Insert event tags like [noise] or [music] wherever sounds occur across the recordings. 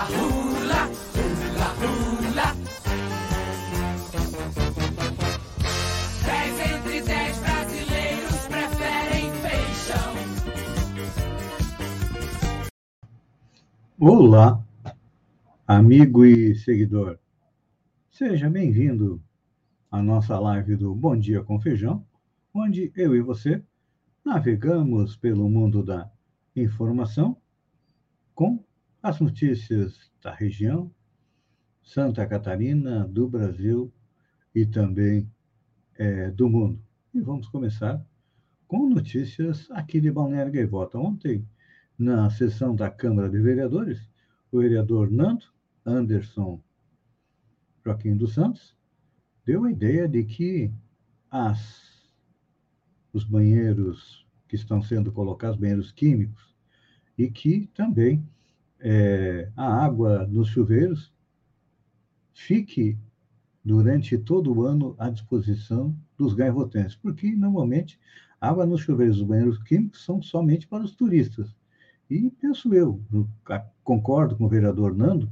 Dez entre dez brasileiros preferem feijão. Olá, amigo e seguidor. Seja bem-vindo à nossa live do Bom Dia com Feijão, onde eu e você navegamos pelo mundo da informação com as notícias da região, Santa Catarina, do Brasil e também eh, do mundo. E vamos começar com notícias aqui de Balneário Gaivota. Ontem, na sessão da Câmara de Vereadores, o vereador Nando Anderson Joaquim dos Santos deu a ideia de que as, os banheiros que estão sendo colocados, banheiros químicos, e que também é, a água nos chuveiros fique durante todo o ano à disposição dos gaivotenses, porque normalmente a água nos chuveiros dos banheiros químicos são somente para os turistas. E penso eu, concordo com o vereador Nando,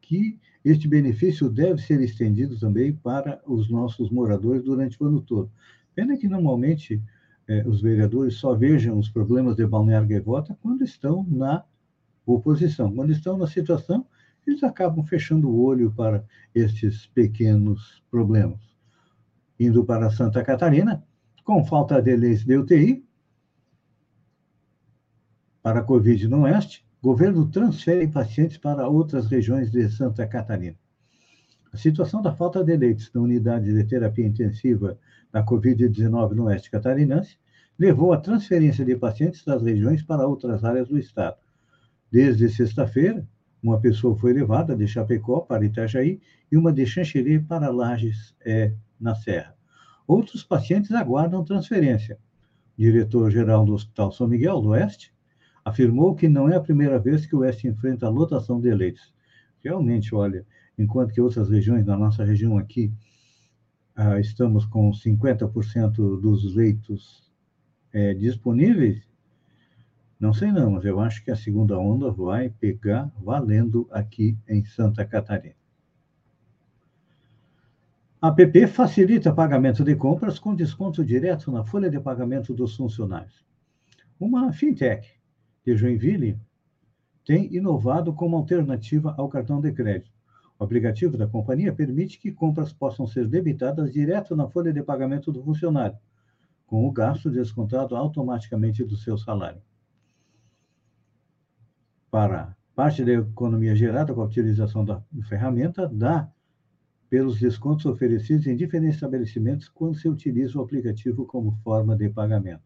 que este benefício deve ser estendido também para os nossos moradores durante o ano todo. Pena que normalmente eh, os vereadores só vejam os problemas de Balneário Gaivota quando estão na oposição. Quando estão na situação, eles acabam fechando o olho para estes pequenos problemas. Indo para Santa Catarina, com falta de leis de UTI, para a Covid no Oeste, governo transfere pacientes para outras regiões de Santa Catarina. A situação da falta de leitos na unidade de terapia intensiva da Covid-19 no Oeste Catarinense levou à transferência de pacientes das regiões para outras áreas do estado. Desde sexta-feira, uma pessoa foi levada de Chapecó para Itajaí e uma de Xanxerê para Lages, é, na Serra. Outros pacientes aguardam transferência. O diretor-geral do Hospital São Miguel do Oeste afirmou que não é a primeira vez que o Oeste enfrenta a lotação de leitos. Realmente, olha, enquanto que outras regiões, na nossa região aqui, ah, estamos com 50% dos leitos é, disponíveis, não sei não, mas eu acho que a segunda onda vai pegar valendo aqui em Santa Catarina. A PP facilita pagamento de compras com desconto direto na folha de pagamento dos funcionários. Uma fintech de Joinville tem inovado como alternativa ao cartão de crédito. O aplicativo da companhia permite que compras possam ser debitadas direto na folha de pagamento do funcionário, com o gasto descontado automaticamente do seu salário para parte da economia gerada com a utilização da ferramenta dá pelos descontos oferecidos em diferentes estabelecimentos quando se utiliza o aplicativo como forma de pagamento.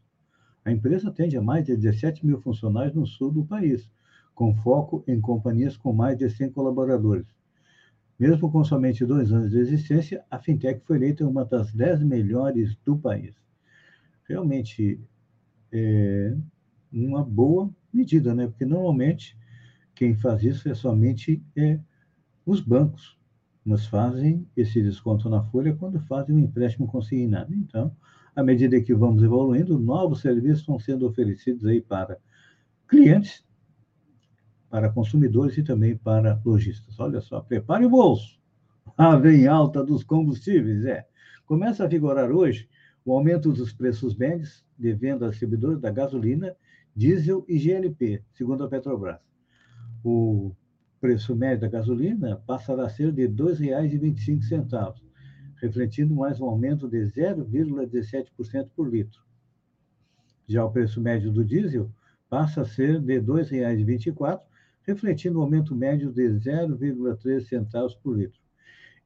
A empresa atende a mais de 17 mil funcionários no sul do país, com foco em companhias com mais de 100 colaboradores. Mesmo com somente dois anos de existência, a fintech foi eleita uma das 10 melhores do país. Realmente, é uma boa medida, né? Porque normalmente quem faz isso é somente é, os bancos, mas fazem esse desconto na folha quando fazem um empréstimo consignado. Então, à medida que vamos evoluindo, novos serviços estão sendo oferecidos aí para clientes, para consumidores e também para lojistas. Olha só, prepare o bolso. A [laughs] vem alta dos combustíveis, é. Começa a vigorar hoje o aumento dos preços médios de venda a distribuidores da gasolina, diesel e GLP, segundo a Petrobras o preço médio da gasolina passará a ser de R$ 2,25, refletindo mais um aumento de 0,17% por litro. Já o preço médio do diesel passa a ser de R$ 2,24, refletindo um aumento médio de 0,3 centavos por litro.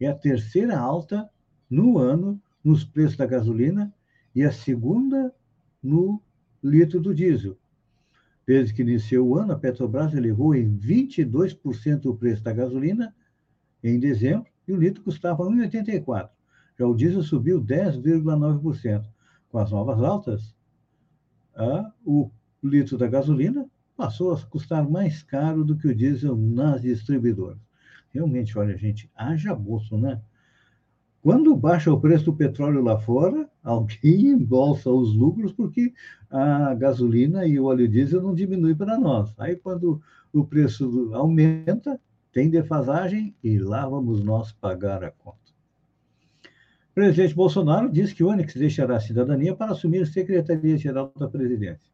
É a terceira alta no ano nos preços da gasolina e a segunda no litro do diesel, Desde que iniciou o ano, a Petrobras elevou em 22% o preço da gasolina em dezembro e o litro custava 1,84. Já o diesel subiu 10,9%. Com as novas altas, o litro da gasolina passou a custar mais caro do que o diesel nas distribuidoras. Realmente, olha, gente, haja bolso, né? Quando baixa o preço do petróleo lá fora, [laughs] alguém embolsa os lucros porque a gasolina e o óleo diesel não diminuem para nós. Aí, quando o preço aumenta, tem defasagem e lá vamos nós pagar a conta. O presidente Bolsonaro diz que o Onyx deixará a cidadania para assumir a Secretaria-Geral da Presidência.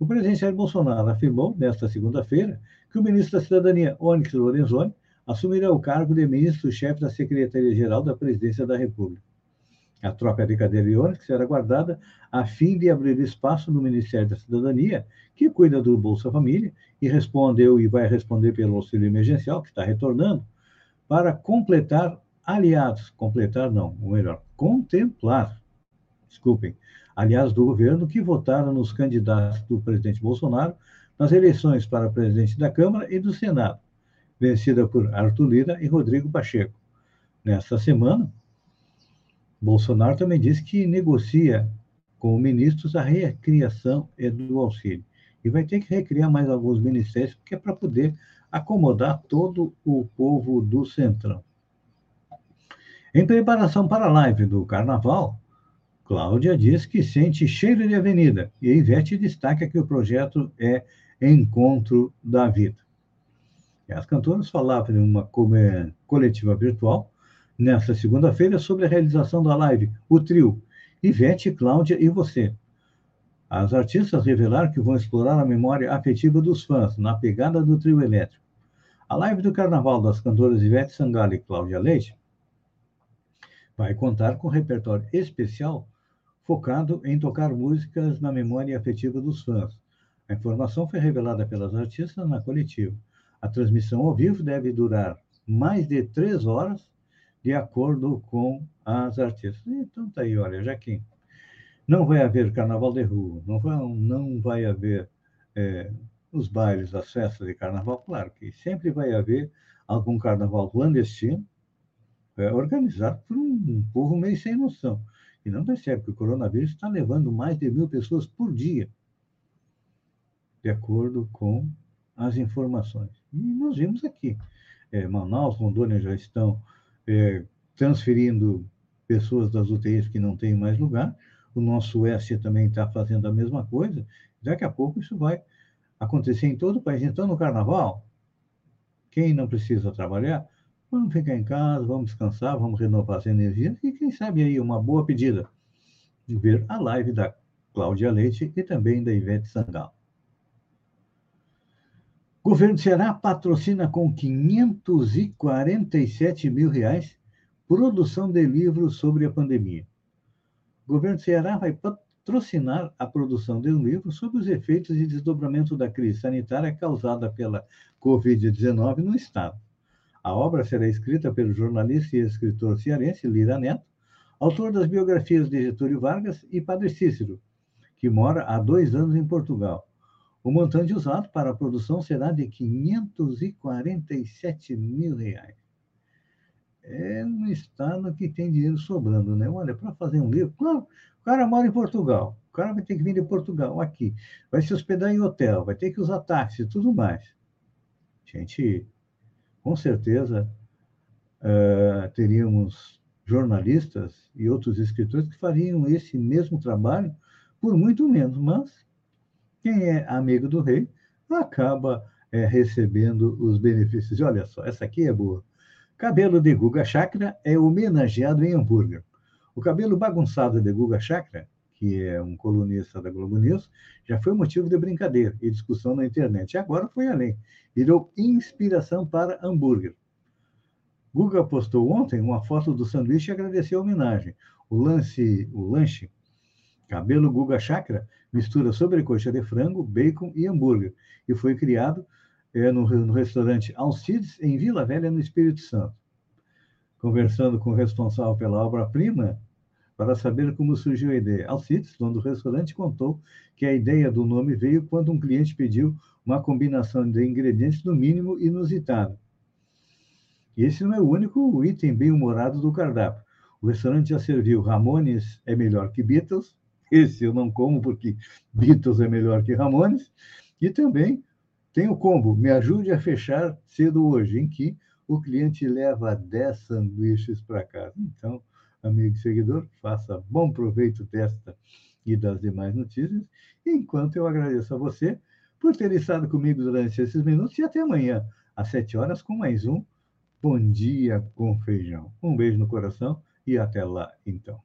O presidente Jair Bolsonaro afirmou, nesta segunda-feira, que o ministro da Cidadania, Onyx Lorenzoni, assumirá o cargo de ministro-chefe da Secretaria-Geral da Presidência da República. A troca de de Onyx será guardada a fim de abrir espaço no Ministério da Cidadania, que cuida do Bolsa Família e respondeu e vai responder pelo auxílio emergencial, que está retornando, para completar aliados, completar não, ou melhor, contemplar, desculpem, aliados do governo que votaram nos candidatos do presidente Bolsonaro nas eleições para presidente da Câmara e do Senado, vencida por Arthur Lira e Rodrigo Pacheco. Nesta semana, Bolsonaro também disse que negocia com ministros a recriação do auxílio. E vai ter que recriar mais alguns ministérios, porque é para poder acomodar todo o povo do Centrão. Em preparação para a live do Carnaval, Cláudia diz que sente cheiro de avenida e Ivete destaca que o projeto é Encontro da Vida. As cantoras falavam em uma coletiva virtual nesta segunda-feira sobre a realização da live O Trio, Ivete, Cláudia e você. As artistas revelaram que vão explorar a memória afetiva dos fãs na pegada do trio elétrico. A live do carnaval das cantoras Ivete Sangalo e Cláudia Leite vai contar com um repertório especial focado em tocar músicas na memória afetiva dos fãs. A informação foi revelada pelas artistas na coletiva. A transmissão ao vivo deve durar mais de três horas, de acordo com as artistas. Então tá aí, olha, Jaquim. Não vai haver carnaval de rua, não vai, não vai haver é, os bailes, as festas de carnaval, claro que sempre vai haver algum carnaval clandestino, é, organizado por um povo meio sem noção e não percebe que o coronavírus está levando mais de mil pessoas por dia, de acordo com as informações. E nós vimos aqui, é, Manaus, Rondônia já estão é, transferindo pessoas das UTIs que não têm mais lugar, o nosso oeste também está fazendo a mesma coisa, daqui a pouco isso vai acontecer em todo o país. Então, no carnaval, quem não precisa trabalhar, Vamos ficar em casa, vamos descansar, vamos renovar as energias e quem sabe aí uma boa pedida ver a live da Cláudia Leite e também da Ivete Sangalo. Governo Ceará patrocina com 547 mil reais produção de livros sobre a pandemia. O governo do Ceará vai patrocinar a produção de um livro sobre os efeitos e desdobramento da crise sanitária causada pela Covid-19 no Estado. A obra será escrita pelo jornalista e escritor cearense Lira Neto, autor das biografias de Getúlio Vargas e Padre Cícero, que mora há dois anos em Portugal. O montante usado para a produção será de 547 mil reais. É um estado que tem dinheiro sobrando, né? Olha, para fazer um livro, claro, o cara mora em Portugal, o cara vai ter que vir de Portugal aqui, vai se hospedar em hotel, vai ter que usar táxi e tudo mais. Gente, com certeza uh, teríamos jornalistas e outros escritores que fariam esse mesmo trabalho por muito menos, mas quem é amigo do rei acaba é, recebendo os benefícios. E olha só, essa aqui é boa. Cabelo de Guga Chakra é homenageado em hambúrguer. O cabelo bagunçado de Guga Chakra, que é um colunista da Globo News, já foi motivo de brincadeira e discussão na internet. E agora foi além virou inspiração para hambúrguer. Guga postou ontem uma foto do sanduíche e agradeceu a homenagem. O lance, o lanche, cabelo Guga Chakra, mistura sobrecoxa de frango, bacon e hambúrguer, e foi criado é, no, no restaurante Alcides, em Vila Velha, no Espírito Santo. Conversando com o responsável pela obra-prima, para saber como surgiu a ideia. Alcides, dono do restaurante, contou que a ideia do nome veio quando um cliente pediu uma combinação de ingredientes no mínimo inusitado. E esse não é o único item bem-humorado do cardápio. O restaurante já serviu Ramones é melhor que Beatles, esse eu não como porque Beatles é melhor que Ramones, e também tem o combo Me ajude a fechar cedo hoje, em que o cliente leva 10 sanduíches para casa. Então, amigo e seguidor, faça bom proveito desta e das demais notícias, enquanto eu agradeço a você por ter estado comigo durante esses minutos e até amanhã, às às 7 horas, com mais um Bom Dia com Feijão. Um beijo no coração e até lá, então.